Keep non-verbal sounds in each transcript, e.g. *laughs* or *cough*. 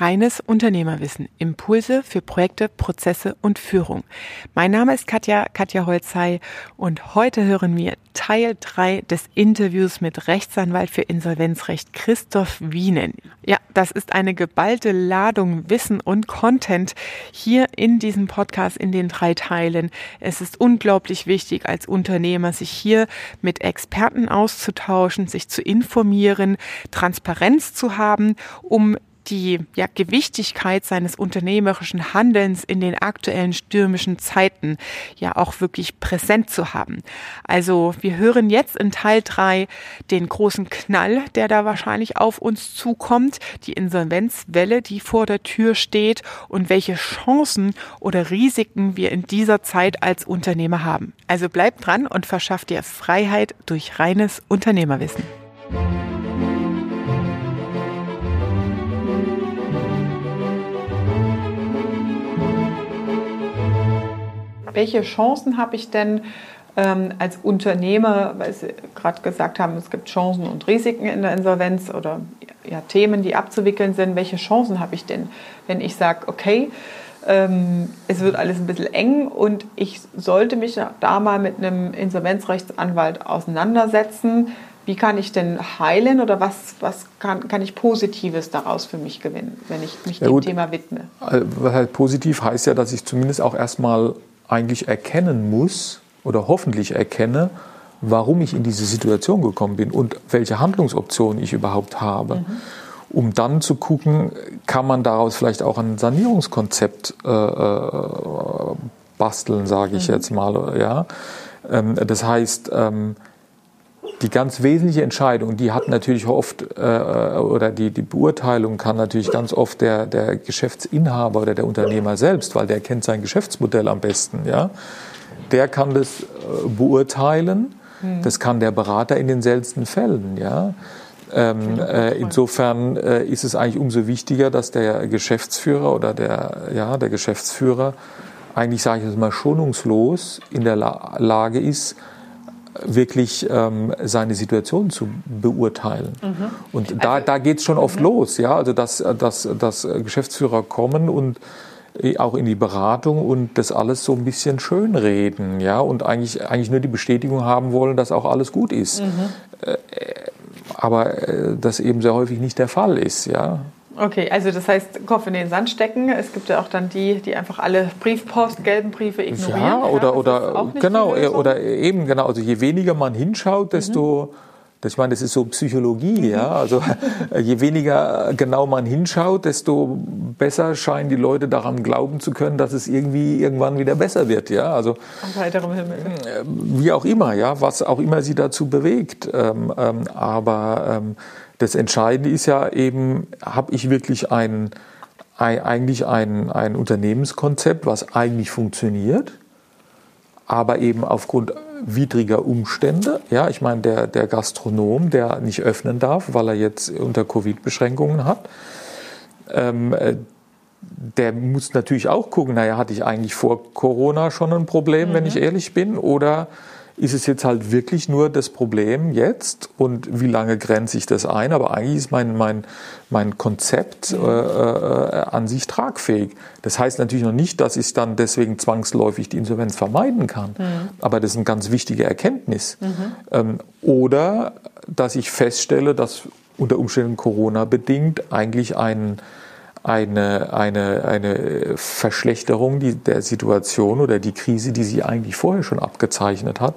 Reines Unternehmerwissen. Impulse für Projekte, Prozesse und Führung. Mein Name ist Katja, Katja Holzei und heute hören wir Teil 3 des Interviews mit Rechtsanwalt für Insolvenzrecht Christoph Wienen. Ja, das ist eine geballte Ladung Wissen und Content hier in diesem Podcast in den drei Teilen. Es ist unglaublich wichtig als Unternehmer, sich hier mit Experten auszutauschen, sich zu informieren, Transparenz zu haben, um die ja, Gewichtigkeit seines unternehmerischen Handelns in den aktuellen stürmischen Zeiten ja auch wirklich präsent zu haben. Also wir hören jetzt in Teil drei den großen Knall, der da wahrscheinlich auf uns zukommt, die Insolvenzwelle, die vor der Tür steht und welche Chancen oder Risiken wir in dieser Zeit als Unternehmer haben. Also bleibt dran und verschafft dir Freiheit durch reines Unternehmerwissen. Welche Chancen habe ich denn ähm, als Unternehmer, weil Sie gerade gesagt haben, es gibt Chancen und Risiken in der Insolvenz oder ja, Themen, die abzuwickeln sind. Welche Chancen habe ich denn, wenn ich sage, okay, ähm, es wird alles ein bisschen eng und ich sollte mich da mal mit einem Insolvenzrechtsanwalt auseinandersetzen. Wie kann ich denn heilen oder was, was kann, kann ich Positives daraus für mich gewinnen, wenn ich mich ja, dem gut. Thema widme? Also, was halt positiv heißt ja, dass ich zumindest auch erstmal eigentlich erkennen muss oder hoffentlich erkenne, warum ich in diese Situation gekommen bin und welche Handlungsoptionen ich überhaupt habe. Mhm. Um dann zu gucken, kann man daraus vielleicht auch ein Sanierungskonzept äh, äh basteln, sage ich mhm. jetzt mal. Ja? Ähm, das heißt, ähm, die ganz wesentliche Entscheidung, die hat natürlich oft, äh, oder die, die Beurteilung kann natürlich ganz oft der, der Geschäftsinhaber oder der Unternehmer selbst, weil der kennt sein Geschäftsmodell am besten. Ja? Der kann das äh, beurteilen, hm. das kann der Berater in den seltensten Fällen. Ja? Ähm, äh, insofern äh, ist es eigentlich umso wichtiger, dass der Geschäftsführer oder der, ja, der Geschäftsführer eigentlich, sage ich jetzt mal, schonungslos in der La Lage ist, wirklich ähm, seine Situation zu beurteilen. Mhm. Und da, also, da geht es schon oft mhm. los, ja, also dass, dass, dass Geschäftsführer kommen und äh, auch in die Beratung und das alles so ein bisschen schönreden, ja, und eigentlich, eigentlich nur die Bestätigung haben wollen, dass auch alles gut ist. Mhm. Äh, aber äh, das eben sehr häufig nicht der Fall ist, ja. Okay, also das heißt, Kopf in den Sand stecken. Es gibt ja auch dann die, die einfach alle Briefpost, gelben Briefe ignorieren. Ja, oder, ja, oder genau, oder eben genau. Also je weniger man hinschaut, desto mhm. Das, ich meine, das ist so Psychologie, mhm. ja. Also *laughs* je weniger genau man hinschaut, desto besser scheinen die Leute daran glauben zu können, dass es irgendwie irgendwann wieder besser wird, ja. Also auf heiterem Himmel. Äh, wie auch immer, ja, was auch immer sie dazu bewegt. Ähm, ähm, aber ähm, das Entscheidende ist ja eben, habe ich wirklich ein, ein, eigentlich ein, ein Unternehmenskonzept, was eigentlich funktioniert, aber eben aufgrund widriger Umstände. Ja, ich meine, der, der Gastronom, der nicht öffnen darf, weil er jetzt unter Covid-Beschränkungen hat, ähm, äh, der muss natürlich auch gucken, naja, hatte ich eigentlich vor Corona schon ein Problem, mhm. wenn ich ehrlich bin, oder ist es jetzt halt wirklich nur das Problem jetzt und wie lange grenze ich das ein? Aber eigentlich ist mein, mein, mein Konzept äh, äh, an sich tragfähig. Das heißt natürlich noch nicht, dass ich dann deswegen zwangsläufig die Insolvenz vermeiden kann. Mhm. Aber das ist eine ganz wichtige Erkenntnis. Mhm. Ähm, oder dass ich feststelle, dass unter Umständen Corona bedingt eigentlich ein eine, eine, eine Verschlechterung der Situation oder die Krise, die sie eigentlich vorher schon abgezeichnet hat,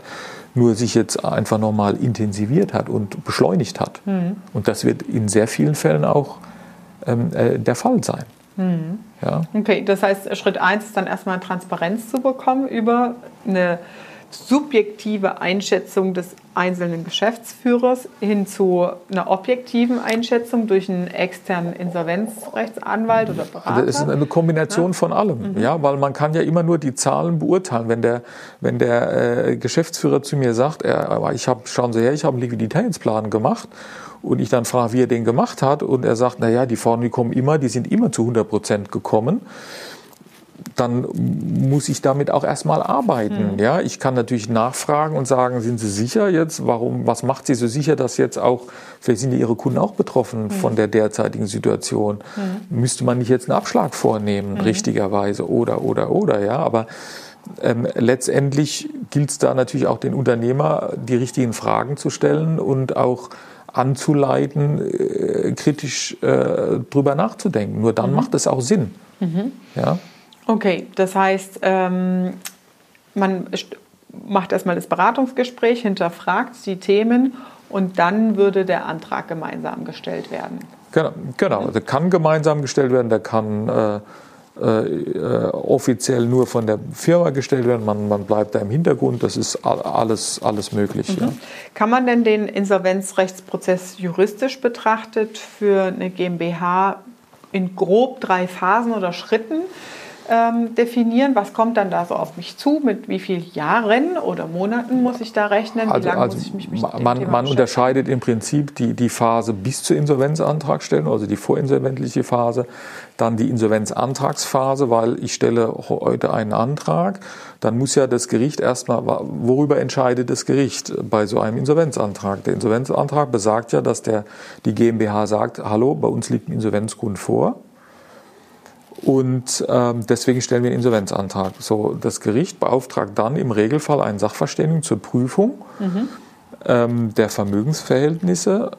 nur sich jetzt einfach nochmal intensiviert hat und beschleunigt hat. Mhm. Und das wird in sehr vielen Fällen auch ähm, äh, der Fall sein. Mhm. Ja. Okay, das heißt, Schritt 1 ist dann erstmal Transparenz zu bekommen über eine subjektive Einschätzung des einzelnen Geschäftsführers hin zu einer objektiven Einschätzung durch einen externen Insolvenzrechtsanwalt oder Berater? Das ist eine Kombination ja? von allem, mhm. ja, weil man kann ja immer nur die Zahlen beurteilen. Wenn der, wenn der äh, Geschäftsführer zu mir sagt, er, ich habe, schauen Sie her, ich habe einen Liquiditätsplan gemacht und ich dann frage, wie er den gemacht hat und er sagt, na ja, die die kommen immer, die sind immer zu 100 Prozent gekommen dann muss ich damit auch erstmal arbeiten. Mhm. Ja, ich kann natürlich nachfragen und sagen, sind Sie sicher jetzt? Warum? Was macht Sie so sicher, dass jetzt auch vielleicht sind Ihre Kunden auch betroffen mhm. von der derzeitigen Situation? Mhm. Müsste man nicht jetzt einen Abschlag vornehmen, hm. richtigerweise oder oder oder ja? Aber ähm, letztendlich gilt es da natürlich auch den Unternehmer, die richtigen Fragen zu stellen und auch anzuleiten, äh, kritisch äh, drüber nachzudenken. Nur dann mhm. macht es auch Sinn. Mhm. Ja? Okay, das heißt, ähm, man macht erstmal das Beratungsgespräch, hinterfragt die Themen und dann würde der Antrag gemeinsam gestellt werden. Genau, genau. der kann gemeinsam gestellt werden, der kann äh, äh, offiziell nur von der Firma gestellt werden. Man, man bleibt da im Hintergrund. Das ist alles, alles möglich. Mhm. Ja. Kann man denn den Insolvenzrechtsprozess juristisch betrachtet für eine GmbH in grob drei Phasen oder Schritten ähm, definieren. Was kommt dann da so auf mich zu? Mit wie vielen Jahren oder Monaten muss ich da rechnen? Wie also, lange also muss ich mich mit Man, dem man unterscheidet im Prinzip die, die Phase bis zur Insolvenzantragstellung, also die vorinsolventliche Phase, dann die Insolvenzantragsphase, weil ich stelle heute einen Antrag, dann muss ja das Gericht erstmal, worüber entscheidet das Gericht bei so einem Insolvenzantrag? Der Insolvenzantrag besagt ja, dass der, die GmbH sagt, hallo, bei uns liegt ein Insolvenzgrund vor. Und ähm, deswegen stellen wir einen Insolvenzantrag. So, das Gericht beauftragt dann im Regelfall einen Sachverständigen zur Prüfung mhm. ähm, der Vermögensverhältnisse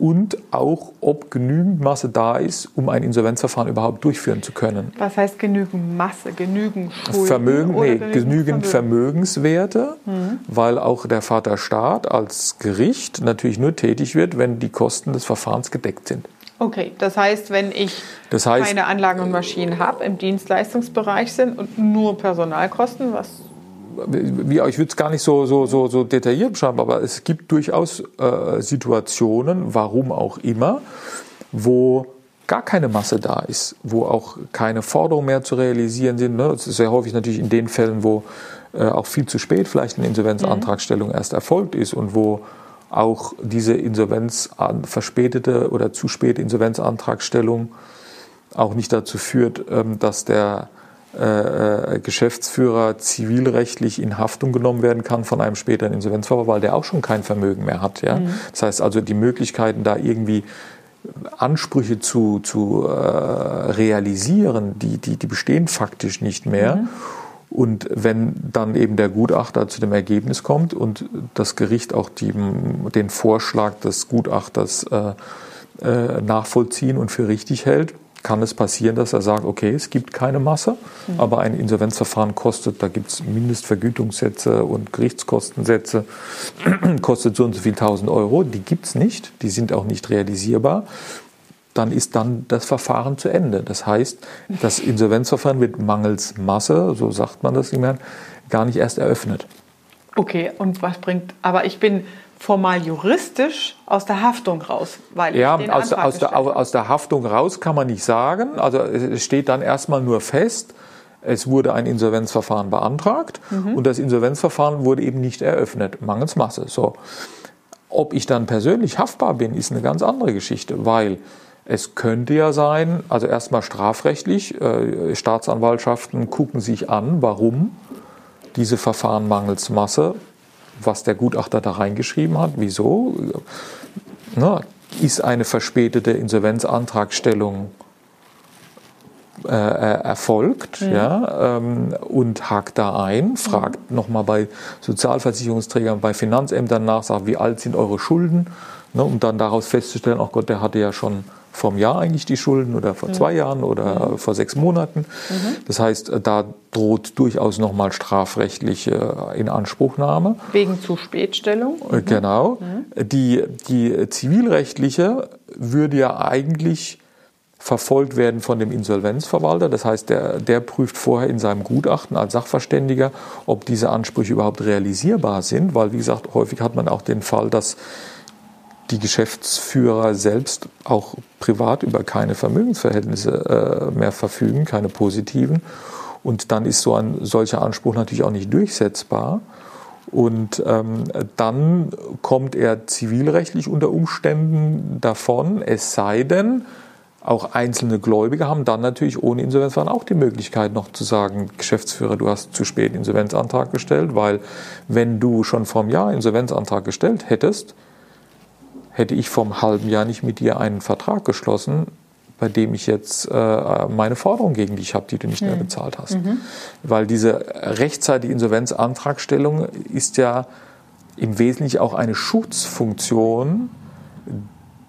und auch, ob genügend Masse da ist, um ein Insolvenzverfahren überhaupt durchführen zu können. Was heißt genügend Masse? Genügend Schulden? Vermögen, nee, genügend, genügend Vermögen? Vermögenswerte, mhm. weil auch der Vaterstaat als Gericht natürlich nur tätig wird, wenn die Kosten des Verfahrens gedeckt sind. Okay, das heißt, wenn ich das heißt, keine Anlagen und Maschinen habe, im Dienstleistungsbereich sind und nur Personalkosten, was wie, ich würde es gar nicht so, so, so, so detailliert beschreiben, aber es gibt durchaus äh, Situationen, warum auch immer, wo gar keine Masse da ist, wo auch keine Forderungen mehr zu realisieren sind. Ne? Das ist sehr häufig natürlich in den Fällen, wo äh, auch viel zu spät vielleicht eine Insolvenzantragstellung mhm. erst erfolgt ist und wo auch diese Insolvenz verspätete oder zu späte Insolvenzantragstellung auch nicht dazu führt, ähm, dass der äh, äh, Geschäftsführer zivilrechtlich in Haftung genommen werden kann von einem späteren Insolvenzverfahren, weil der auch schon kein Vermögen mehr hat. Ja? Mhm. Das heißt also, die Möglichkeiten, da irgendwie Ansprüche zu, zu äh, realisieren, die, die, die bestehen faktisch nicht mehr. Mhm. Und wenn dann eben der Gutachter zu dem Ergebnis kommt und das Gericht auch die, den Vorschlag des Gutachters äh, äh, nachvollziehen und für richtig hält, kann es passieren, dass er sagt, okay, es gibt keine Masse, mhm. aber ein Insolvenzverfahren kostet, da gibt es Mindestvergütungssätze und Gerichtskostensätze, *clears throat* kostet so und so viel tausend Euro. Die gibt es nicht, die sind auch nicht realisierbar dann ist dann das Verfahren zu Ende. Das heißt, das Insolvenzverfahren wird mangels Masse, so sagt man das immer, gar nicht erst eröffnet. Okay, und was bringt, aber ich bin formal juristisch aus der Haftung raus, weil ja, ich den aus, aus, der, aus der Haftung raus kann man nicht sagen. Also es steht dann erstmal nur fest, es wurde ein Insolvenzverfahren beantragt mhm. und das Insolvenzverfahren wurde eben nicht eröffnet, mangels Masse. So. Ob ich dann persönlich haftbar bin, ist eine ganz andere Geschichte, weil es könnte ja sein, also erstmal strafrechtlich, äh, Staatsanwaltschaften gucken sich an, warum diese Verfahren mangels Masse, was der Gutachter da reingeschrieben hat, wieso, ne, ist eine verspätete Insolvenzantragstellung äh erfolgt mhm. ja, ähm, und hakt da ein, fragt mhm. nochmal bei Sozialversicherungsträgern, bei Finanzämtern nach, sagt, wie alt sind eure Schulden, ne, um dann daraus festzustellen, ach Gott, der hatte ja schon vom Jahr eigentlich die Schulden oder vor mhm. zwei Jahren oder mhm. vor sechs Monaten. Mhm. Das heißt, äh, da droht durchaus nochmal strafrechtliche Inanspruchnahme. Wegen zu Spätstellung? Äh, mhm. Genau. Mhm. Die, die zivilrechtliche würde ja eigentlich verfolgt werden von dem Insolvenzverwalter. Das heißt, der, der prüft vorher in seinem Gutachten als Sachverständiger, ob diese Ansprüche überhaupt realisierbar sind, weil, wie gesagt, häufig hat man auch den Fall, dass die Geschäftsführer selbst auch privat über keine Vermögensverhältnisse äh, mehr verfügen, keine positiven. Und dann ist so ein solcher Anspruch natürlich auch nicht durchsetzbar. Und ähm, dann kommt er zivilrechtlich unter Umständen davon, es sei denn, auch einzelne Gläubige haben dann natürlich ohne Insolvenzverfahren auch die Möglichkeit noch zu sagen, Geschäftsführer, du hast zu spät Insolvenzantrag gestellt, weil wenn du schon vor einem Jahr Insolvenzantrag gestellt hättest, hätte ich vor einem halben Jahr nicht mit dir einen Vertrag geschlossen, bei dem ich jetzt äh, meine Forderung gegen dich habe, die du nicht mehr hm. bezahlt hast. Mhm. Weil diese rechtzeitige Insolvenzantragstellung ist ja im Wesentlichen auch eine Schutzfunktion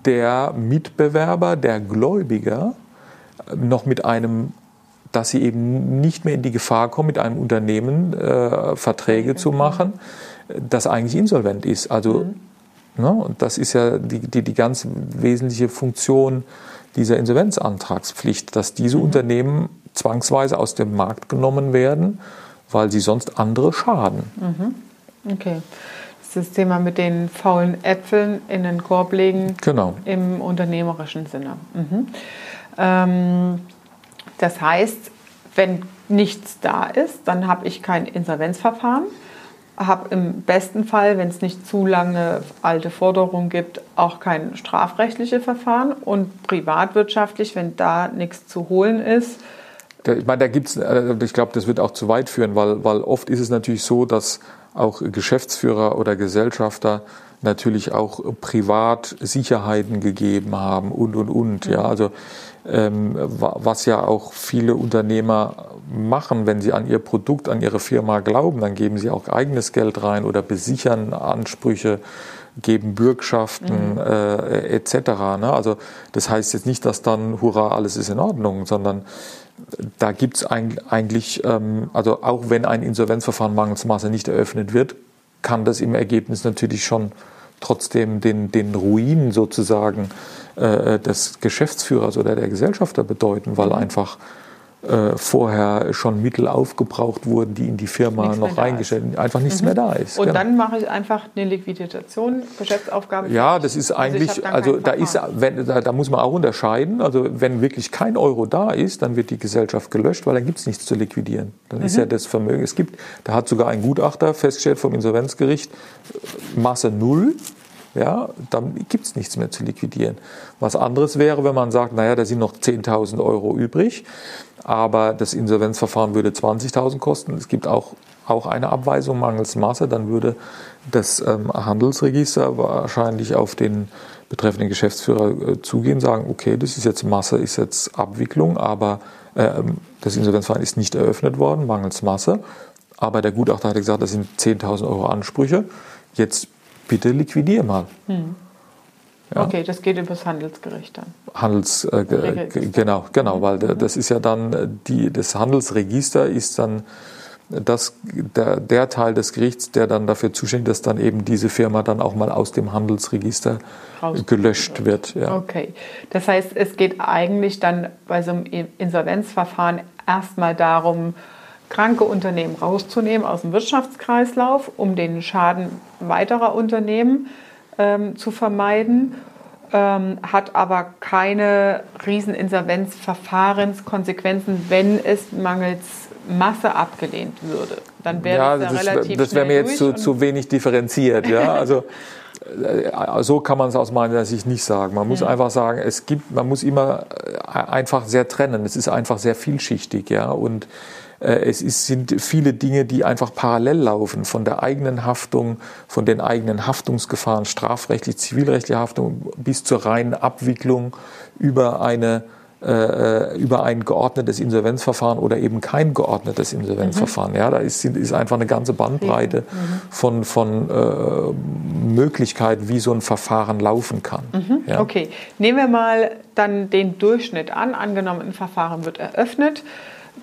der Mitbewerber, der Gläubiger, noch mit einem dass sie eben nicht mehr in die Gefahr kommen, mit einem Unternehmen äh, Verträge zu machen, das eigentlich insolvent ist. Also, mhm. Ne, und das ist ja die, die, die ganz wesentliche Funktion dieser Insolvenzantragspflicht, dass diese mhm. Unternehmen zwangsweise aus dem Markt genommen werden, weil sie sonst andere schaden. Mhm. Okay. Das ist das Thema mit den faulen Äpfeln in den Korb legen genau. im unternehmerischen Sinne. Mhm. Ähm, das heißt, wenn nichts da ist, dann habe ich kein Insolvenzverfahren habe im besten Fall, wenn es nicht zu lange alte Forderungen gibt, auch kein strafrechtliche Verfahren und privatwirtschaftlich, wenn da nichts zu holen ist. Ich meine, da gibt's, äh, ich glaube, das wird auch zu weit führen, weil, weil oft ist es natürlich so, dass auch Geschäftsführer oder Gesellschafter natürlich auch privat Sicherheiten gegeben haben und und und. Ja, mhm. also ähm, was ja auch viele Unternehmer machen, wenn sie an ihr Produkt, an ihre Firma glauben, dann geben sie auch eigenes Geld rein oder besichern Ansprüche, geben Bürgschaften mhm. äh, etc. Ne? Also das heißt jetzt nicht, dass dann hurra alles ist in Ordnung, sondern da gibt es eigentlich, ähm, also auch wenn ein Insolvenzverfahren mangels Masse nicht eröffnet wird, kann das im Ergebnis natürlich schon trotzdem den, den Ruin sozusagen äh, des Geschäftsführers oder der Gesellschafter bedeuten, weil mhm. einfach äh, vorher schon Mittel aufgebraucht wurden, die in die Firma nichts noch reingestellt sind, einfach nichts mhm. mehr da ist. Und genau. dann mache ich einfach eine Liquidation, Geschäftsaufgabe. Ja, das ist eigentlich, also, also da ist, wenn, da, da, muss man auch unterscheiden. Also wenn wirklich kein Euro da ist, dann wird die Gesellschaft gelöscht, weil dann gibt es nichts zu liquidieren. Dann mhm. ist ja das Vermögen. Es gibt, da hat sogar ein Gutachter festgestellt vom Insolvenzgericht, Masse null ja, dann gibt es nichts mehr zu liquidieren. Was anderes wäre, wenn man sagt, naja, da sind noch 10.000 Euro übrig, aber das Insolvenzverfahren würde 20.000 kosten. Es gibt auch, auch eine Abweisung mangels Masse, dann würde das ähm, Handelsregister wahrscheinlich auf den betreffenden Geschäftsführer äh, zugehen, sagen, okay, das ist jetzt Masse, ist jetzt Abwicklung, aber äh, das Insolvenzverfahren ist nicht eröffnet worden, mangels Masse. Aber der Gutachter hatte gesagt, das sind 10.000 Euro Ansprüche. Jetzt bitte liquidier mal. Hm. Ja. Okay, das geht übers Handelsgericht dann. Handels, äh, genau, genau, weil mhm. das ist ja dann äh, die, das Handelsregister ist dann das, der, der Teil des Gerichts, der dann dafür zuständig ist, dass dann eben diese Firma dann auch mal aus dem Handelsregister gelöscht wird. Ja. Okay, das heißt, es geht eigentlich dann bei so einem Insolvenzverfahren erstmal darum, kranke Unternehmen rauszunehmen aus dem Wirtschaftskreislauf, um den Schaden weiterer Unternehmen ähm, zu vermeiden, ähm, hat aber keine Rieseninsolvenzverfahrenskonsequenzen, wenn es mangels Masse abgelehnt würde. Dann wäre ja, das, ja relativ Das wäre mir jetzt zu, zu wenig differenziert. Ja? *laughs* Also äh, so kann man es aus meiner Sicht nicht sagen. Man muss ja. einfach sagen, es gibt, man muss immer äh, einfach sehr trennen. Es ist einfach sehr vielschichtig, ja. Und es ist, sind viele Dinge, die einfach parallel laufen, von der eigenen Haftung, von den eigenen Haftungsgefahren, strafrechtlich, zivilrechtliche Haftung bis zur reinen Abwicklung über eine äh, über ein geordnetes Insolvenzverfahren oder eben kein geordnetes Insolvenzverfahren. Mhm. Ja, da ist, ist einfach eine ganze Bandbreite mhm. von, von äh, Möglichkeiten, wie so ein Verfahren laufen kann. Mhm. Ja. Okay, nehmen wir mal dann den Durchschnitt an. Angenommen, ein Verfahren wird eröffnet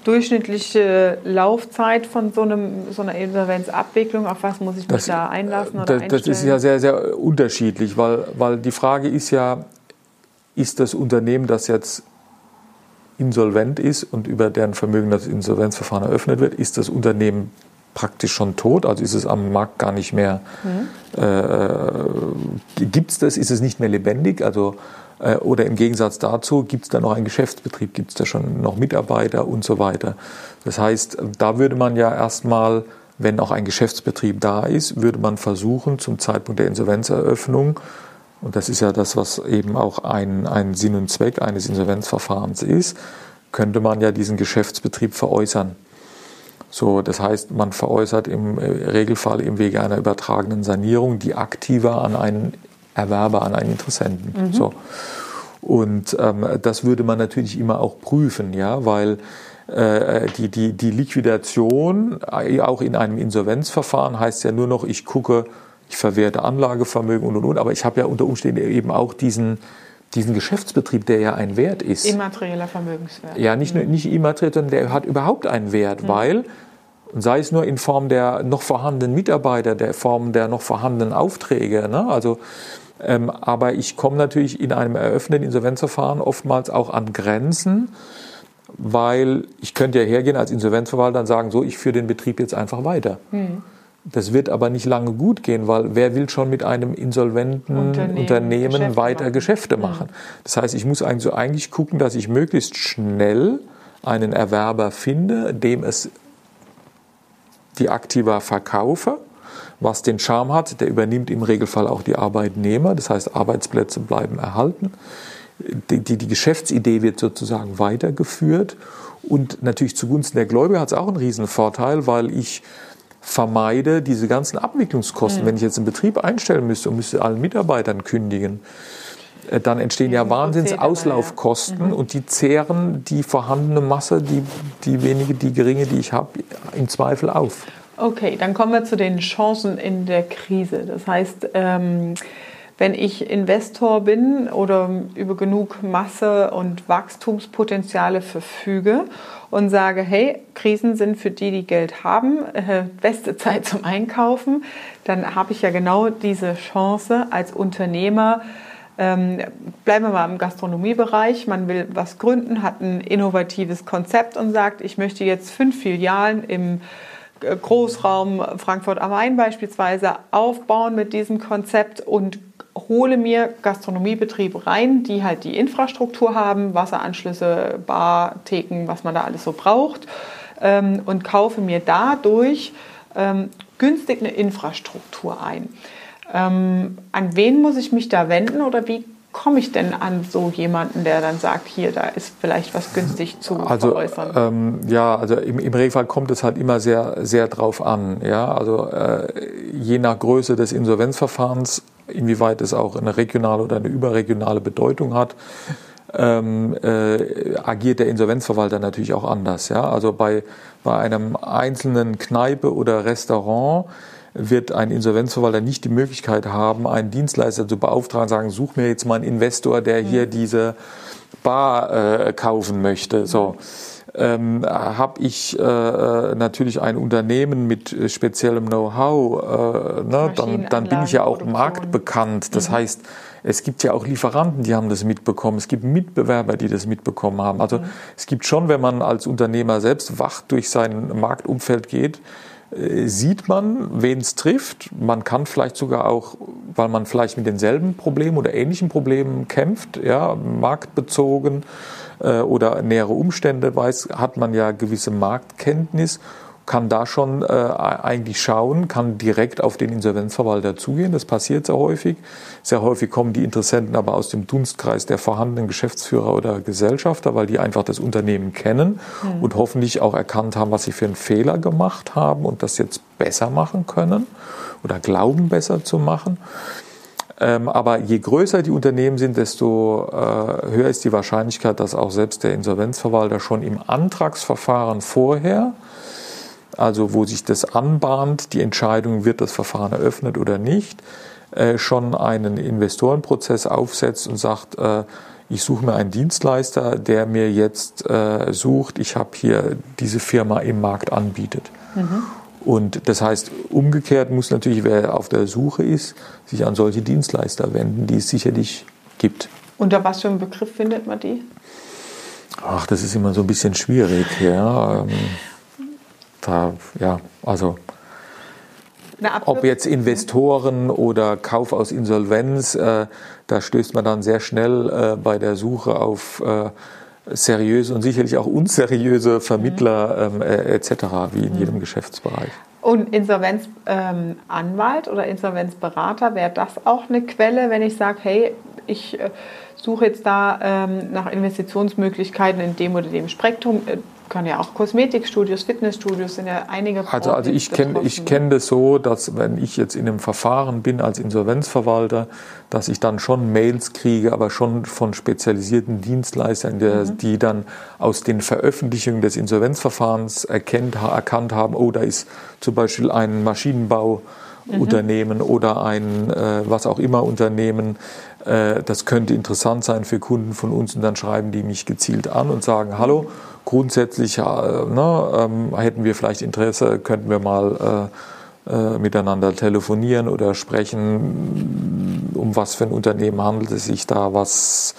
durchschnittliche Laufzeit von so, einem, so einer Insolvenzabwicklung? Auf was muss ich mich das, da einlassen oder das, das ist ja sehr, sehr unterschiedlich, weil, weil die Frage ist ja, ist das Unternehmen, das jetzt insolvent ist und über deren Vermögen das Insolvenzverfahren eröffnet wird, ist das Unternehmen praktisch schon tot, also ist es am Markt gar nicht mehr, mhm. äh, gibt es das, ist es nicht mehr lebendig, also äh, oder im Gegensatz dazu, gibt es da noch einen Geschäftsbetrieb, gibt es da schon noch Mitarbeiter und so weiter. Das heißt, da würde man ja erstmal, wenn auch ein Geschäftsbetrieb da ist, würde man versuchen, zum Zeitpunkt der Insolvenzeröffnung und das ist ja das, was eben auch ein, ein Sinn und Zweck eines Insolvenzverfahrens ist, könnte man ja diesen Geschäftsbetrieb veräußern. So, das heißt, man veräußert im äh, Regelfall im Wege einer übertragenen Sanierung die aktiver an einen Erwerber, an einen Interessenten. Mhm. So. Und ähm, das würde man natürlich immer auch prüfen, ja, weil äh, die, die, die Liquidation äh, auch in einem Insolvenzverfahren heißt ja nur noch, ich gucke, ich verwerte Anlagevermögen und und und, aber ich habe ja unter Umständen eben auch diesen diesen Geschäftsbetrieb, der ja ein Wert ist. Immaterieller Vermögenswert. Ja, nicht, nur, nicht immateriell, sondern der hat überhaupt einen Wert, mhm. weil, sei es nur in Form der noch vorhandenen Mitarbeiter, der Form der noch vorhandenen Aufträge, ne? also aber ich komme natürlich in einem eröffneten Insolvenzverfahren oftmals auch an Grenzen, weil ich könnte ja hergehen als Insolvenzverwalter und sagen, so, ich führe den Betrieb jetzt einfach weiter. Mhm. Das wird aber nicht lange gut gehen, weil wer will schon mit einem insolventen Unternehmen, Unternehmen Geschäfte weiter machen. Geschäfte mhm. machen? Das heißt, ich muss eigentlich, so eigentlich gucken, dass ich möglichst schnell einen Erwerber finde, dem es die Aktiva verkaufe, was den Charme hat, der übernimmt im Regelfall auch die Arbeitnehmer, das heißt Arbeitsplätze bleiben erhalten. Die, die, die Geschäftsidee wird sozusagen weitergeführt und natürlich zugunsten der Gläubiger hat es auch einen riesen Vorteil, weil ich vermeide diese ganzen Abwicklungskosten. Mhm. Wenn ich jetzt einen Betrieb einstellen müsste und müsste allen Mitarbeitern kündigen, äh, dann entstehen ja Wahnsinnsauslaufkosten mhm. und die zehren die vorhandene Masse, die, die wenige, die geringe, die ich habe, im Zweifel auf. Okay, dann kommen wir zu den Chancen in der Krise. Das heißt, ähm, wenn ich Investor bin oder über genug Masse und Wachstumspotenziale verfüge und sage, hey, Krisen sind für die, die Geld haben, äh, beste Zeit zum Einkaufen, dann habe ich ja genau diese Chance als Unternehmer, ähm, bleiben wir mal im Gastronomiebereich. Man will was gründen, hat ein innovatives Konzept und sagt, ich möchte jetzt fünf Filialen im Großraum Frankfurt am Main beispielsweise aufbauen mit diesem Konzept und hole mir Gastronomiebetriebe rein, die halt die Infrastruktur haben, Wasseranschlüsse, Bar, Theken, was man da alles so braucht ähm, und kaufe mir dadurch ähm, günstig eine Infrastruktur ein. Ähm, an wen muss ich mich da wenden oder wie komme ich denn an so jemanden, der dann sagt, hier, da ist vielleicht was günstig zu also, veräußern? Ähm, ja, also im, im, Regelfall kommt es halt immer sehr, sehr drauf an. Ja, also äh, je nach Größe des Insolvenzverfahrens, inwieweit es auch eine regionale oder eine überregionale Bedeutung hat, ähm, äh, agiert der Insolvenzverwalter natürlich auch anders. Ja, also bei, bei einem einzelnen Kneipe oder Restaurant wird ein Insolvenzverwalter nicht die Möglichkeit haben, einen Dienstleister zu beauftragen, sagen, such mir jetzt mal einen Investor, der hier mhm. diese Bar äh, kaufen möchte. So. Ähm, habe ich äh, natürlich ein Unternehmen mit speziellem Know-how, äh, ne, dann, dann, bin ich ja auch marktbekannt. Das mhm. heißt, es gibt ja auch Lieferanten, die haben das mitbekommen. Es gibt Mitbewerber, die das mitbekommen haben. Also mhm. es gibt schon, wenn man als Unternehmer selbst wach durch sein Marktumfeld geht, äh, sieht man, wen es trifft. Man kann vielleicht sogar auch, weil man vielleicht mit denselben Problemen oder ähnlichen Problemen kämpft, ja, marktbezogen äh, oder nähere Umstände weiß, hat man ja gewisse Marktkenntnis kann da schon äh, eigentlich schauen, kann direkt auf den Insolvenzverwalter zugehen. Das passiert sehr häufig. Sehr häufig kommen die Interessenten aber aus dem Dunstkreis der vorhandenen Geschäftsführer oder Gesellschafter, weil die einfach das Unternehmen kennen mhm. und hoffentlich auch erkannt haben, was sie für einen Fehler gemacht haben und das jetzt besser machen können oder glauben besser zu machen. Ähm, aber je größer die Unternehmen sind, desto äh, höher ist die Wahrscheinlichkeit, dass auch selbst der Insolvenzverwalter schon im Antragsverfahren vorher also wo sich das anbahnt, die Entscheidung, wird das Verfahren eröffnet oder nicht, äh, schon einen Investorenprozess aufsetzt und sagt, äh, ich suche mir einen Dienstleister, der mir jetzt äh, sucht, ich habe hier diese Firma im Markt anbietet. Mhm. Und das heißt, umgekehrt muss natürlich, wer auf der Suche ist, sich an solche Dienstleister wenden, die es sicherlich gibt. Unter was für einem Begriff findet man die? Ach, das ist immer so ein bisschen schwierig. Ja. Da, ja, also ob jetzt Investoren oder Kauf aus Insolvenz, äh, da stößt man dann sehr schnell äh, bei der Suche auf äh, seriöse und sicherlich auch unseriöse Vermittler mhm. ähm, äh, etc., wie in mhm. jedem Geschäftsbereich. Und Insolvenzanwalt ähm, oder Insolvenzberater, wäre das auch eine Quelle, wenn ich sage, hey, ich äh, suche jetzt da ähm, nach Investitionsmöglichkeiten in dem oder dem Spektrum. Können ja auch Kosmetikstudios, Fitnessstudios sind ja einige. Also, also ich kenne ich kenne das so, dass wenn ich jetzt in einem Verfahren bin als Insolvenzverwalter, dass ich dann schon Mails kriege, aber schon von spezialisierten Dienstleistern, die, mhm. die dann aus den Veröffentlichungen des Insolvenzverfahrens erkennt, erkannt haben, oh, da ist zum Beispiel ein Maschinenbauunternehmen mhm. oder ein äh, was auch immer Unternehmen äh, das könnte interessant sein für Kunden von uns und dann schreiben die mich gezielt an und sagen, hallo, grundsätzlich äh, ne, ähm, hätten wir vielleicht Interesse, könnten wir mal äh, äh, miteinander telefonieren oder sprechen, um was für ein Unternehmen handelt es sich da, was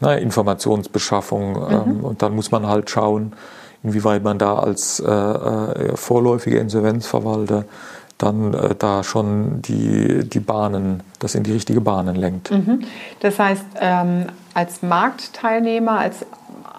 na, ne, Informationsbeschaffung ähm, mhm. und dann muss man halt schauen, inwieweit man da als äh, äh vorläufiger Insolvenzverwalter dann äh, da schon die, die Bahnen, das in die richtige Bahnen lenkt. Mhm. Das heißt, ähm, als Marktteilnehmer, als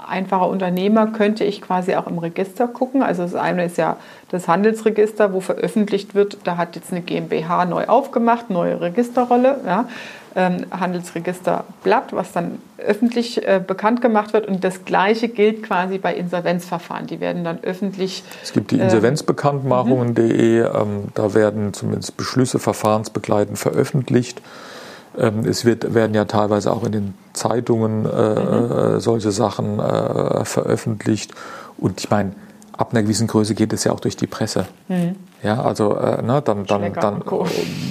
einfacher Unternehmer könnte ich quasi auch im Register gucken. Also das eine ist ja das Handelsregister, wo veröffentlicht wird, da hat jetzt eine GmbH neu aufgemacht, neue Registerrolle. Ja Handelsregisterblatt, was dann öffentlich äh, bekannt gemacht wird. Und das Gleiche gilt quasi bei Insolvenzverfahren. Die werden dann öffentlich. Es gibt die ähm, Insolvenzbekanntmachungen.de, ähm, da werden zumindest Beschlüsse verfahrensbegleitend veröffentlicht. Ähm, es wird, werden ja teilweise auch in den Zeitungen äh, mhm. Äh, solche Sachen äh, veröffentlicht. Und ich meine, ab einer gewissen Größe geht es ja auch durch die Presse. Mhm. Ja, also äh, ne, dann, dann, dann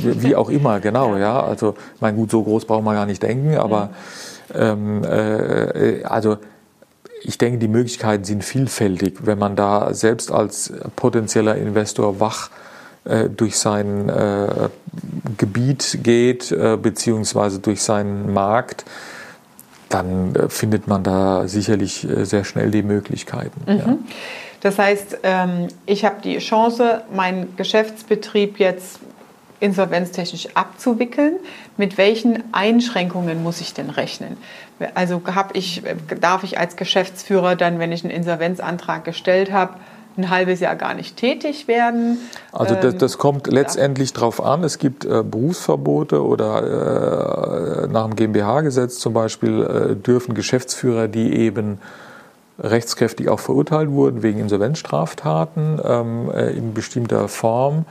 wie auch immer, genau, ja. Also, mein gut, so groß braucht man gar nicht denken, aber ähm, äh, also ich denke, die Möglichkeiten sind vielfältig, wenn man da selbst als potenzieller Investor wach äh, durch sein äh, Gebiet geht, äh, beziehungsweise durch seinen Markt, dann äh, findet man da sicherlich äh, sehr schnell die Möglichkeiten. Mhm. Ja. Das heißt, ähm, ich habe die Chance, meinen Geschäftsbetrieb jetzt insolvenztechnisch abzuwickeln. Mit welchen Einschränkungen muss ich denn rechnen? Also ich, darf ich als Geschäftsführer dann, wenn ich einen Insolvenzantrag gestellt habe, ein halbes Jahr gar nicht tätig werden. Also das, ähm, das kommt letztendlich darauf an. Es gibt äh, Berufsverbote oder äh, nach dem GmbH-Gesetz zum Beispiel äh, dürfen Geschäftsführer, die eben rechtskräftig auch verurteilt wurden wegen Insolvenzstraftaten ähm, äh, in bestimmter Form,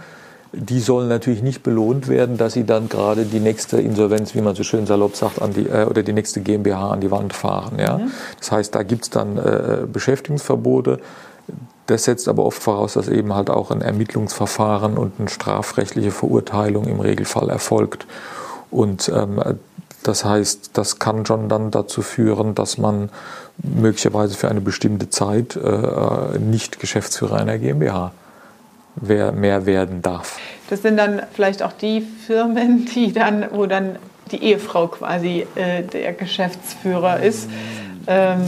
die sollen natürlich nicht belohnt werden, dass sie dann gerade die nächste Insolvenz, wie man so schön salopp sagt, an die, äh, oder die nächste GmbH an die Wand fahren. Ja? Mhm. Das heißt, da gibt es dann äh, Beschäftigungsverbote. Das setzt aber oft voraus, dass eben halt auch ein Ermittlungsverfahren und eine strafrechtliche Verurteilung im Regelfall erfolgt. Und ähm, das heißt, das kann schon dann dazu führen, dass man möglicherweise für eine bestimmte Zeit äh, nicht Geschäftsführer einer GmbH mehr werden darf. Das sind dann vielleicht auch die Firmen, die dann, wo dann die Ehefrau quasi äh, der Geschäftsführer ist. Ähm,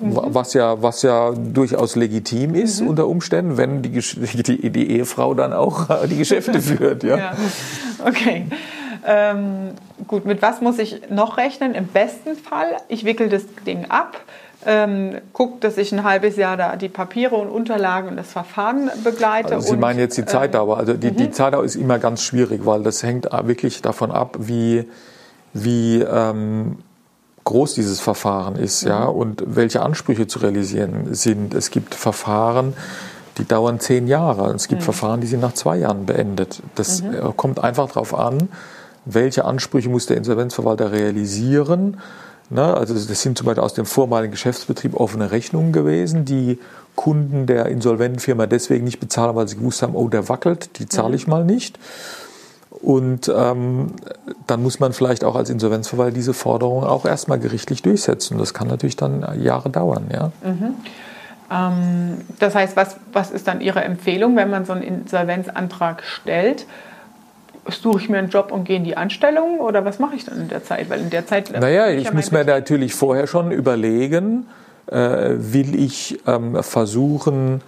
was ja, was ja durchaus legitim ist mhm. unter Umständen, wenn die, die, *laughs* die, Ehefrau dann auch die Geschäfte *laughs* führt. Ja. ja. Okay. Ähm, gut, mit was muss ich noch rechnen? Im besten Fall, ich wickel das Ding ab, ähm, gucke, dass ich ein halbes Jahr da die Papiere und Unterlagen und das Verfahren begleite. Also Sie und, meinen jetzt die Zeitdauer. Also die, die mhm. Zeitdauer ist immer ganz schwierig, weil das hängt wirklich davon ab, wie, wie ähm, groß dieses Verfahren ist mhm. ja, und welche Ansprüche zu realisieren sind. Es gibt Verfahren, die dauern zehn Jahre. Es gibt mhm. Verfahren, die sind nach zwei Jahren beendet. Das mhm. Äh, kommt einfach darauf an, welche Ansprüche muss der Insolvenzverwalter realisieren. Ne? Also das sind zum Beispiel aus dem vormaligen Geschäftsbetrieb offene Rechnungen gewesen, die Kunden der insolventen Firma deswegen nicht bezahlen, weil sie gewusst haben, oh, der wackelt, die zahle ich mhm. mal nicht. Und ähm, dann muss man vielleicht auch als Insolvenzverwalter diese Forderung auch erstmal gerichtlich durchsetzen. Das kann natürlich dann Jahre dauern. Ja? Mhm. Ähm, das heißt, was, was ist dann Ihre Empfehlung, wenn man so einen Insolvenzantrag stellt? Suche ich mir einen Job und gehe in die Anstellung oder was mache ich dann in der Zeit? Weil in der Zeit. Naja, ich, ich muss mir natürlich vorher schon überlegen, äh, will ich ähm, versuchen,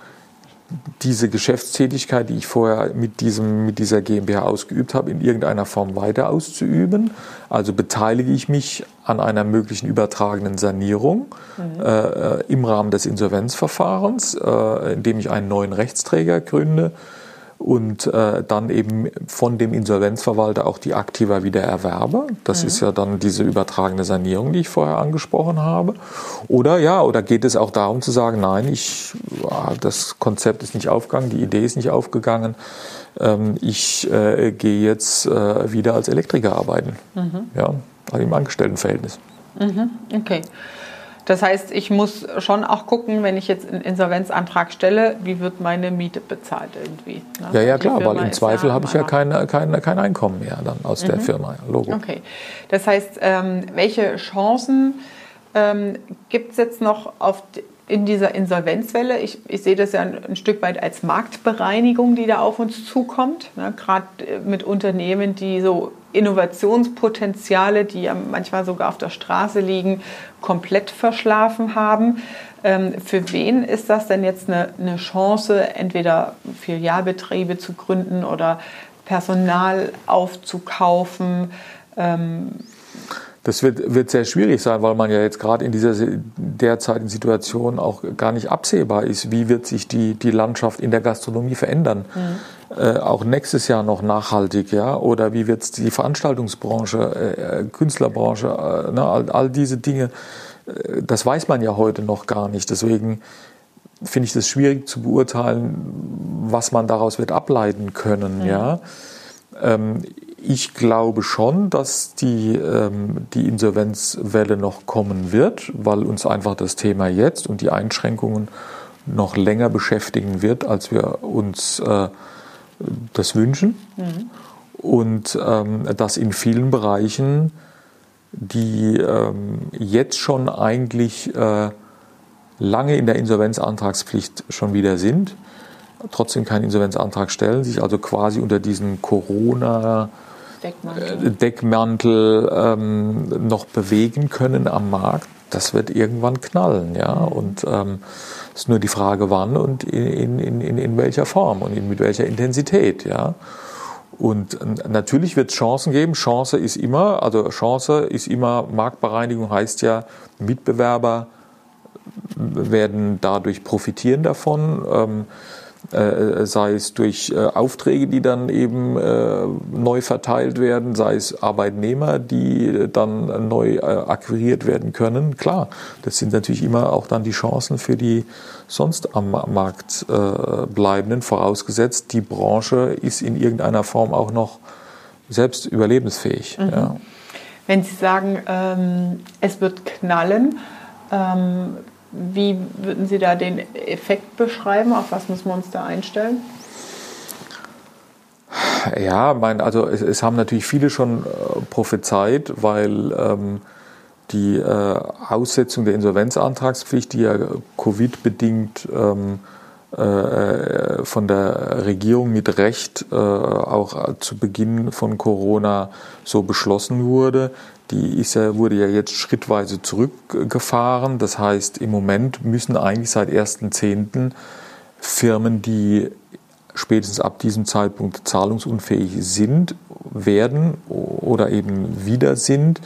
diese Geschäftstätigkeit, die ich vorher mit, diesem, mit dieser GmbH ausgeübt habe, in irgendeiner Form weiter auszuüben. Also beteilige ich mich an einer möglichen übertragenen Sanierung mhm. äh, im Rahmen des Insolvenzverfahrens, äh, indem ich einen neuen Rechtsträger gründe und äh, dann eben von dem Insolvenzverwalter auch die Aktiva wieder erwerbe. Das mhm. ist ja dann diese übertragene Sanierung, die ich vorher angesprochen habe. Oder ja, oder geht es auch darum zu sagen, nein, ich, das Konzept ist nicht aufgegangen, die Idee ist nicht aufgegangen. Ähm, ich äh, gehe jetzt äh, wieder als Elektriker arbeiten. Mhm. Ja, also im Angestelltenverhältnis. Mhm. Okay. Das heißt, ich muss schon auch gucken, wenn ich jetzt einen Insolvenzantrag stelle, wie wird meine Miete bezahlt irgendwie. Ne? Ja, ja, klar, weil im Zweifel habe ich ja kein, kein, kein Einkommen mehr dann aus mhm. der Firma. Logo. Okay. Das heißt, ähm, welche Chancen ähm, gibt es jetzt noch auf in dieser Insolvenzwelle. Ich, ich, sehe das ja ein, ein, Stück weit als Marktbereinigung, die da auf uns zukommt. Ne? Gerade äh, mit Unternehmen, die so Innovationspotenziale, die ja manchmal sogar auf der Straße liegen, komplett verschlafen haben. Ähm, für wen ist das denn jetzt eine, eine Chance, entweder Filialbetriebe zu gründen oder Personal aufzukaufen? Ähm, das wird, wird sehr schwierig sein, weil man ja jetzt gerade in dieser derzeitigen Situation auch gar nicht absehbar ist, wie wird sich die, die Landschaft in der Gastronomie verändern. Mhm. Äh, auch nächstes Jahr noch nachhaltig, ja, oder wie wird die Veranstaltungsbranche, äh, Künstlerbranche, äh, ne, all, all diese Dinge, äh, das weiß man ja heute noch gar nicht. Deswegen finde ich das schwierig zu beurteilen, was man daraus wird ableiten können, mhm. ja. Ähm, ich glaube schon, dass die, ähm, die Insolvenzwelle noch kommen wird, weil uns einfach das Thema jetzt und die Einschränkungen noch länger beschäftigen wird, als wir uns äh, das wünschen. Mhm. Und ähm, dass in vielen Bereichen, die ähm, jetzt schon eigentlich äh, lange in der Insolvenzantragspflicht schon wieder sind, trotzdem keinen Insolvenzantrag stellen, sich also quasi unter diesen Corona- Deckmantel, äh, Deckmantel ähm, noch bewegen können am Markt, das wird irgendwann knallen, ja. Mhm. Und ähm, ist nur die Frage, wann und in, in, in, in welcher Form und mit welcher Intensität, ja. Und natürlich wird es Chancen geben. Chance ist immer, also Chance ist immer, Marktbereinigung heißt ja, Mitbewerber werden dadurch profitieren davon. Ähm, äh, sei es durch äh, Aufträge, die dann eben äh, neu verteilt werden, sei es Arbeitnehmer, die dann neu akquiriert werden können. Klar, das sind natürlich immer auch dann die Chancen für die sonst am Markt bleibenden, vorausgesetzt, die Branche ist in irgendeiner Form auch noch selbst überlebensfähig. Mhm. Ja. Wenn Sie sagen, ähm, es wird knallen, ähm, wie würden Sie da den Effekt beschreiben? Auf was müssen wir uns da einstellen? Ja, mein, also es, es, haben natürlich viele schon äh, prophezeit, weil ähm, die äh, Aussetzung der Insolvenzantragspflicht, die ja Covid-bedingt ähm, äh, von der Regierung mit Recht äh, auch zu Beginn von Corona so beschlossen wurde, die ist ja, wurde ja jetzt schrittweise zurückgefahren. Das heißt, im Moment müssen eigentlich seit 1.10. Firmen, die spätestens ab diesem Zeitpunkt zahlungsunfähig sind, werden oder eben wieder sind,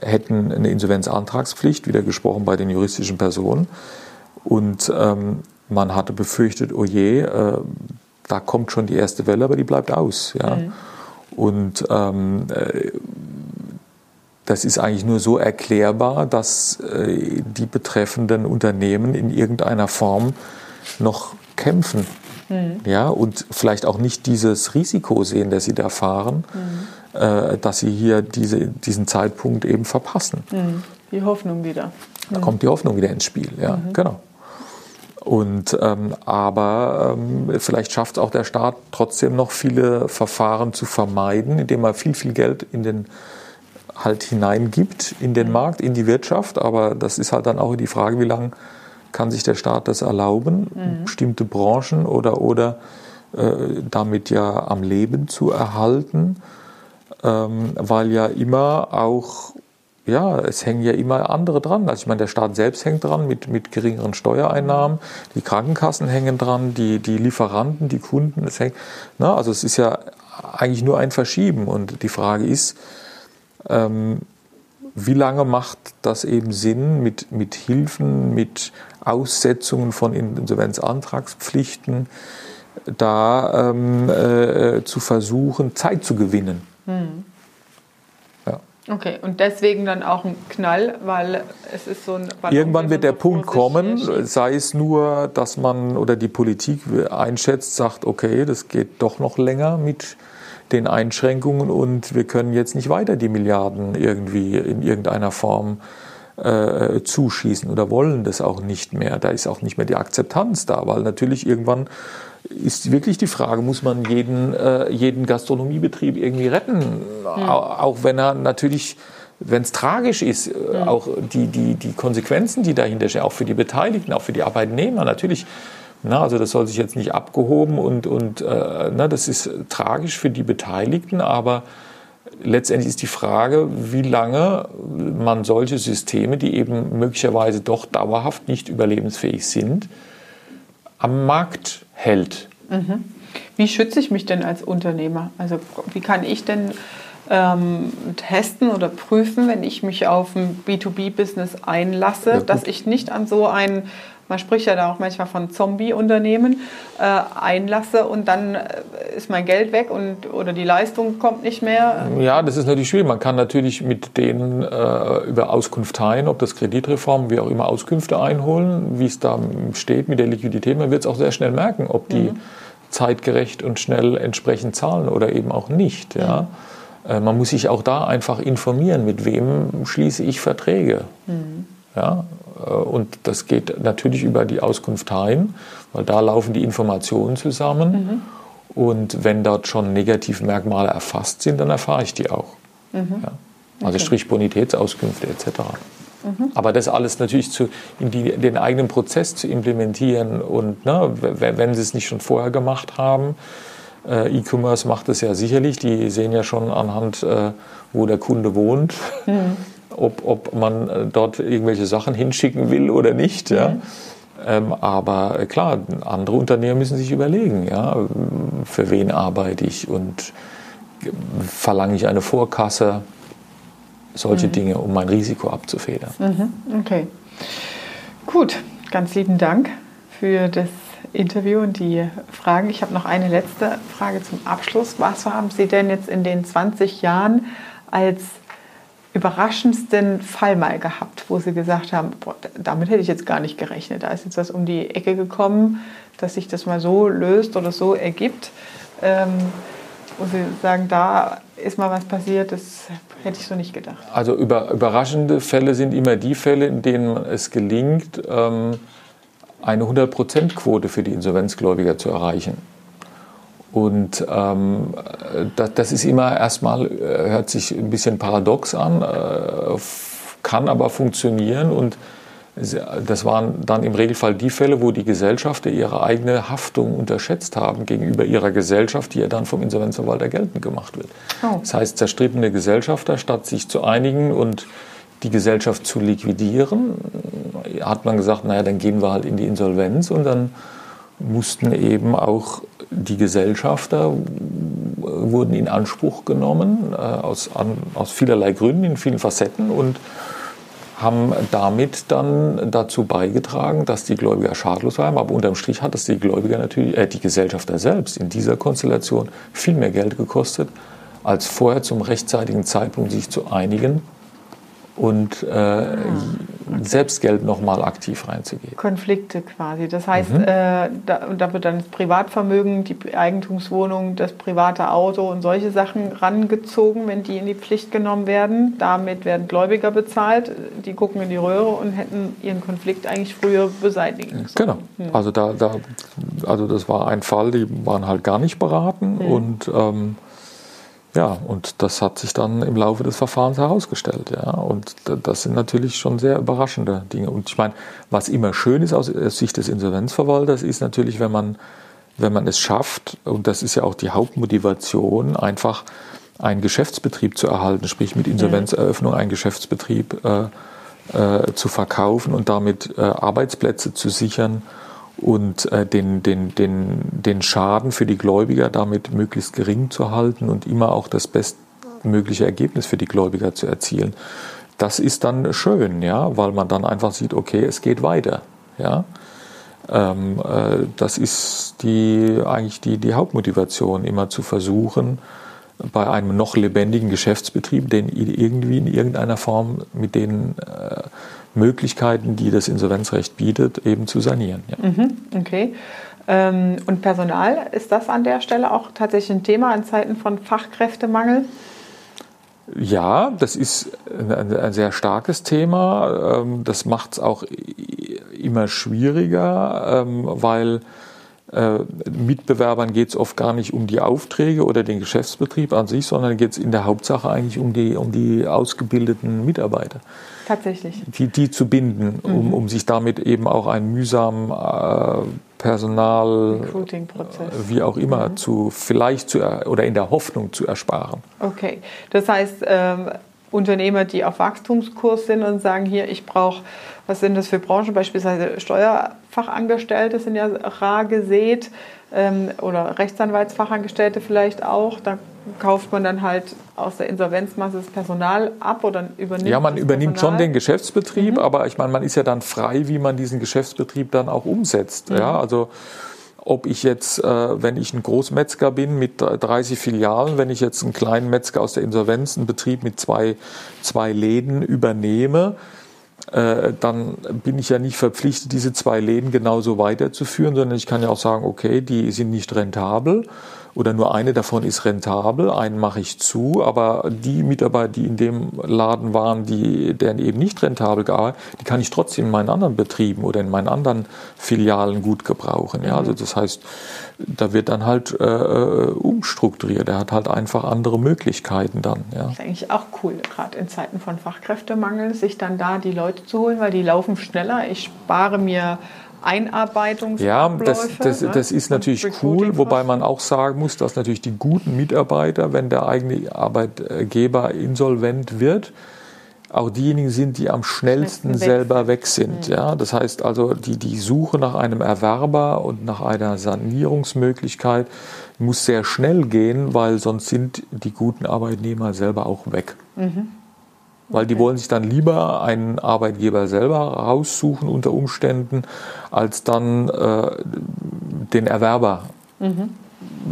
hätten eine Insolvenzantragspflicht, wieder gesprochen bei den juristischen Personen. Und ähm, man hatte befürchtet, oh je, äh, da kommt schon die erste Welle, aber die bleibt aus. Ja? Mhm. Und ähm, äh, das ist eigentlich nur so erklärbar, dass äh, die betreffenden Unternehmen in irgendeiner Form noch kämpfen. Mhm. Ja, und vielleicht auch nicht dieses Risiko sehen, das sie da fahren, mhm. äh, dass sie hier diese, diesen Zeitpunkt eben verpassen. Mhm. Die Hoffnung wieder. Da kommt die Hoffnung wieder ins Spiel, ja, mhm. genau. Und ähm, aber ähm, vielleicht schafft auch der Staat trotzdem noch viele Verfahren zu vermeiden, indem er viel, viel Geld in den halt hineingibt in den Markt, in die Wirtschaft. Aber das ist halt dann auch die Frage, wie lange kann sich der Staat das erlauben, mhm. bestimmte Branchen oder, oder äh, damit ja am Leben zu erhalten, ähm, weil ja immer auch, ja, es hängen ja immer andere dran. Also ich meine, der Staat selbst hängt dran mit, mit geringeren Steuereinnahmen, die Krankenkassen hängen dran, die, die Lieferanten, die Kunden, es hängt, na, also es ist ja eigentlich nur ein Verschieben und die Frage ist, ähm, wie lange macht das eben Sinn mit, mit Hilfen, mit Aussetzungen von Insolvenzantragspflichten da ähm, äh, zu versuchen, Zeit zu gewinnen. Hm. Okay, und deswegen dann auch ein Knall, weil es ist so ein. Irgendwann wird der Punkt kommen, sei es nur, dass man oder die Politik einschätzt, sagt, okay, das geht doch noch länger mit den Einschränkungen und wir können jetzt nicht weiter die Milliarden irgendwie in irgendeiner Form äh, zuschießen oder wollen das auch nicht mehr. Da ist auch nicht mehr die Akzeptanz da, weil natürlich irgendwann ist wirklich die Frage, muss man jeden, äh, jeden Gastronomiebetrieb irgendwie retten? Mhm. Auch wenn er natürlich, wenn es tragisch ist, mhm. auch die, die, die Konsequenzen, die dahinter stehen, auch für die Beteiligten, auch für die Arbeitnehmer, natürlich. Na, also das soll sich jetzt nicht abgehoben und, und äh, na, das ist tragisch für die Beteiligten, aber letztendlich ist die Frage, wie lange man solche Systeme, die eben möglicherweise doch dauerhaft nicht überlebensfähig sind, am Markt hält. Mhm. Wie schütze ich mich denn als Unternehmer? Also wie kann ich denn ähm, testen oder prüfen, wenn ich mich auf ein B2B-Business einlasse, ja, dass ich nicht an so ein man spricht ja da auch manchmal von Zombie-Unternehmen, äh, einlasse und dann äh, ist mein Geld weg und, oder die Leistung kommt nicht mehr. Ja, das ist natürlich schwierig. Man kann natürlich mit denen äh, über Auskunft teilen, ob das Kreditreform, wie auch immer, Auskünfte einholen, wie es da steht mit der Liquidität. Man wird es auch sehr schnell merken, ob die mhm. zeitgerecht und schnell entsprechend zahlen oder eben auch nicht. Ja. Mhm. Man muss sich auch da einfach informieren, mit wem schließe ich Verträge. Mhm. Ja, äh, und das geht natürlich über die Auskunft heim, weil da laufen die Informationen zusammen. Mhm. Und wenn dort schon Negativmerkmale erfasst sind, dann erfahre ich die auch. Mhm. Ja. Also okay. Strich Bonitätsauskünfte etc. Mhm. Aber das alles natürlich zu, in die, den eigenen Prozess zu implementieren und ne, wenn Sie es nicht schon vorher gemacht haben, äh, E-Commerce macht es ja sicherlich, die sehen ja schon anhand, äh, wo der Kunde wohnt. Mhm *laughs* ob, ob man äh, dort irgendwelche Sachen hinschicken will oder nicht. Ja. Mhm. Ähm, aber äh, klar, andere Unternehmen müssen sich überlegen, ja, für wen arbeite ich und verlange ich eine Vorkasse, solche mhm. Dinge, um mein Risiko abzufedern. Mhm. Okay. Gut, ganz lieben Dank für das Interview und die Fragen. Ich habe noch eine letzte Frage zum Abschluss. Was haben Sie denn jetzt in den 20 Jahren als überraschendsten Fall mal gehabt, wo Sie gesagt haben, boah, damit hätte ich jetzt gar nicht gerechnet. Da ist jetzt was um die Ecke gekommen, dass sich das mal so löst oder so ergibt, ähm, wo Sie sagen, da ist mal was passiert, das hätte ich so nicht gedacht. Also über, überraschende Fälle sind immer die Fälle, in denen es gelingt, ähm, eine 100%-Quote für die Insolvenzgläubiger zu erreichen. Und ähm, das, das, ist immer erstmal, äh, hört sich ein bisschen paradox an, äh, kann aber funktionieren. Und das waren dann im Regelfall die Fälle, wo die Gesellschafter ihre eigene Haftung unterschätzt haben gegenüber ihrer Gesellschaft, die ja dann vom Insolvenzverwalter geltend gemacht wird. Oh. Das heißt, zerstrittene Gesellschafter, statt sich zu einigen und die Gesellschaft zu liquidieren, hat man gesagt, naja, dann gehen wir halt in die Insolvenz und dann mussten eben auch die Gesellschafter wurden in Anspruch genommen, äh, aus, aus vielerlei Gründen, in vielen Facetten und haben damit dann dazu beigetragen, dass die Gläubiger schadlos waren. Aber unterm Strich hat es die Gläubiger natürlich, äh, die Gesellschafter selbst in dieser Konstellation viel mehr Geld gekostet, als vorher zum rechtzeitigen Zeitpunkt sich zu einigen und äh, ah, selbst Geld nochmal aktiv reinzugehen. Konflikte quasi. Das heißt, mhm. äh, da, da, wird dann das Privatvermögen, die Eigentumswohnung, das private Auto und solche Sachen rangezogen, wenn die in die Pflicht genommen werden. Damit werden Gläubiger bezahlt, die gucken in die Röhre und hätten ihren Konflikt eigentlich früher beseitigen sollen. Genau. Mhm. Also, da, da, also das war ein Fall, die waren halt gar nicht beraten mhm. und ähm, ja, und das hat sich dann im Laufe des Verfahrens herausgestellt. Ja. Und das sind natürlich schon sehr überraschende Dinge. Und ich meine, was immer schön ist aus Sicht des Insolvenzverwalters, ist natürlich, wenn man, wenn man es schafft, und das ist ja auch die Hauptmotivation, einfach einen Geschäftsbetrieb zu erhalten, sprich mit Insolvenzeröffnung einen Geschäftsbetrieb äh, äh, zu verkaufen und damit äh, Arbeitsplätze zu sichern und äh, den, den, den, den Schaden für die Gläubiger damit möglichst gering zu halten und immer auch das bestmögliche Ergebnis für die Gläubiger zu erzielen. Das ist dann schön, ja, weil man dann einfach sieht, okay, es geht weiter, ja. Ähm, äh, das ist die, eigentlich die, die Hauptmotivation, immer zu versuchen, bei einem noch lebendigen Geschäftsbetrieb, den irgendwie in irgendeiner Form mit den äh, Möglichkeiten, die das Insolvenzrecht bietet, eben zu sanieren. Ja. Mhm, okay. Ähm, und Personal, ist das an der Stelle auch tatsächlich ein Thema in Zeiten von Fachkräftemangel? Ja, das ist ein, ein sehr starkes Thema. Ähm, das macht es auch immer schwieriger, ähm, weil äh, Mitbewerbern geht es oft gar nicht um die Aufträge oder den Geschäftsbetrieb an sich, sondern geht es in der Hauptsache eigentlich um die, um die ausgebildeten Mitarbeiter. Tatsächlich. Die, die zu binden, mhm. um, um sich damit eben auch einen mühsamen äh, Personal, wie auch immer, mhm. zu vielleicht zu oder in der Hoffnung zu ersparen. Okay, das heißt, ähm, Unternehmer, die auf Wachstumskurs sind und sagen, hier, ich brauche, was sind das für Branchen, beispielsweise Steuerfachangestellte sind ja rar gesät ähm, oder Rechtsanwaltsfachangestellte vielleicht auch. Da kauft man dann halt aus der Insolvenzmasse das Personal ab oder übernimmt Ja, man übernimmt Personal. schon den Geschäftsbetrieb, mhm. aber ich meine, man ist ja dann frei, wie man diesen Geschäftsbetrieb dann auch umsetzt. Mhm. Ja, also ob ich jetzt, äh, wenn ich ein Großmetzger bin mit 30 Filialen, wenn ich jetzt einen kleinen Metzger aus der Insolvenz, einen Betrieb mit zwei, zwei Läden übernehme, äh, dann bin ich ja nicht verpflichtet, diese zwei Läden genauso weiterzuführen, sondern ich kann ja auch sagen, okay, die sind nicht rentabel oder nur eine davon ist rentabel, einen mache ich zu, aber die Mitarbeiter, die in dem Laden waren, die, deren eben nicht rentabel gearbeitet, die kann ich trotzdem in meinen anderen Betrieben oder in meinen anderen Filialen gut gebrauchen. Ja, also das heißt, da wird dann halt äh, umstrukturiert. Er hat halt einfach andere Möglichkeiten dann. Ja. Das ist eigentlich auch cool, gerade in Zeiten von Fachkräftemangel, sich dann da die Leute zu holen, weil die laufen schneller. Ich spare mir Einarbeitung. Ja, das, das, ne? das ist natürlich cool, wobei man auch sagen muss, dass natürlich die guten Mitarbeiter, wenn der eigene Arbeitgeber insolvent wird, auch diejenigen sind, die am schnellsten selber weg sind. Mhm. Ja, das heißt also, die, die Suche nach einem Erwerber und nach einer Sanierungsmöglichkeit muss sehr schnell gehen, weil sonst sind die guten Arbeitnehmer selber auch weg. Mhm. Weil die wollen sich dann lieber einen Arbeitgeber selber raussuchen unter Umständen, als dann äh, den Erwerber mhm.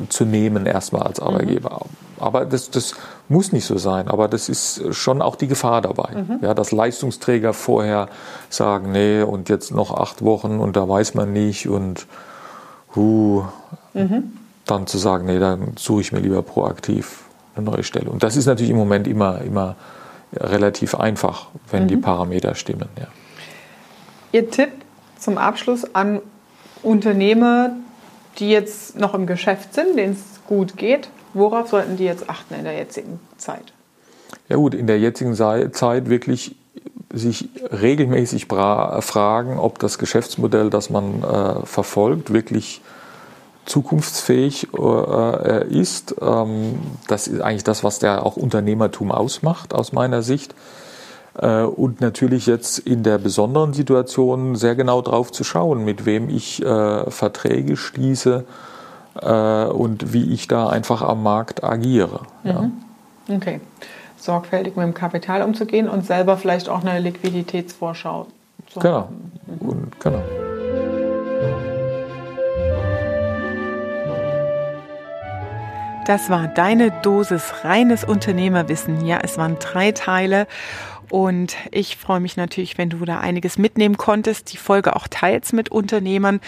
zu nehmen erstmal als Arbeitgeber. Mhm. Aber das, das muss nicht so sein, aber das ist schon auch die Gefahr dabei. Mhm. Ja, dass Leistungsträger vorher sagen, nee, und jetzt noch acht Wochen und da weiß man nicht und huh, mhm. dann zu sagen, nee, dann suche ich mir lieber proaktiv eine neue Stelle. Und das ist natürlich im Moment immer, immer relativ einfach, wenn mhm. die Parameter stimmen. Ja. Ihr Tipp zum Abschluss an Unternehmer, die jetzt noch im Geschäft sind, denen es gut geht, worauf sollten die jetzt achten in der jetzigen Zeit? Ja gut, in der jetzigen Zeit wirklich sich regelmäßig fragen, ob das Geschäftsmodell, das man äh, verfolgt, wirklich zukunftsfähig äh, ist. Ähm, das ist eigentlich das, was der auch Unternehmertum ausmacht, aus meiner Sicht. Äh, und natürlich jetzt in der besonderen Situation sehr genau drauf zu schauen, mit wem ich äh, Verträge schließe äh, und wie ich da einfach am Markt agiere. Mhm. Ja. Okay. Sorgfältig mit dem Kapital umzugehen und selber vielleicht auch eine Liquiditätsvorschau zu genau. haben. Mhm. Und, genau. Das war deine Dosis reines Unternehmerwissen. Ja, es waren drei Teile. Und ich freue mich natürlich, wenn du da einiges mitnehmen konntest, die Folge auch teilst mit Unternehmern,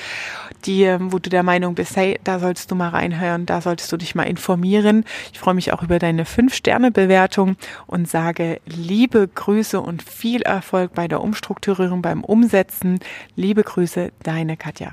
die, wo du der Meinung bist, hey, da sollst du mal reinhören, da solltest du dich mal informieren. Ich freue mich auch über deine Fünf-Sterne-Bewertung und sage liebe Grüße und viel Erfolg bei der Umstrukturierung, beim Umsetzen. Liebe Grüße, deine Katja.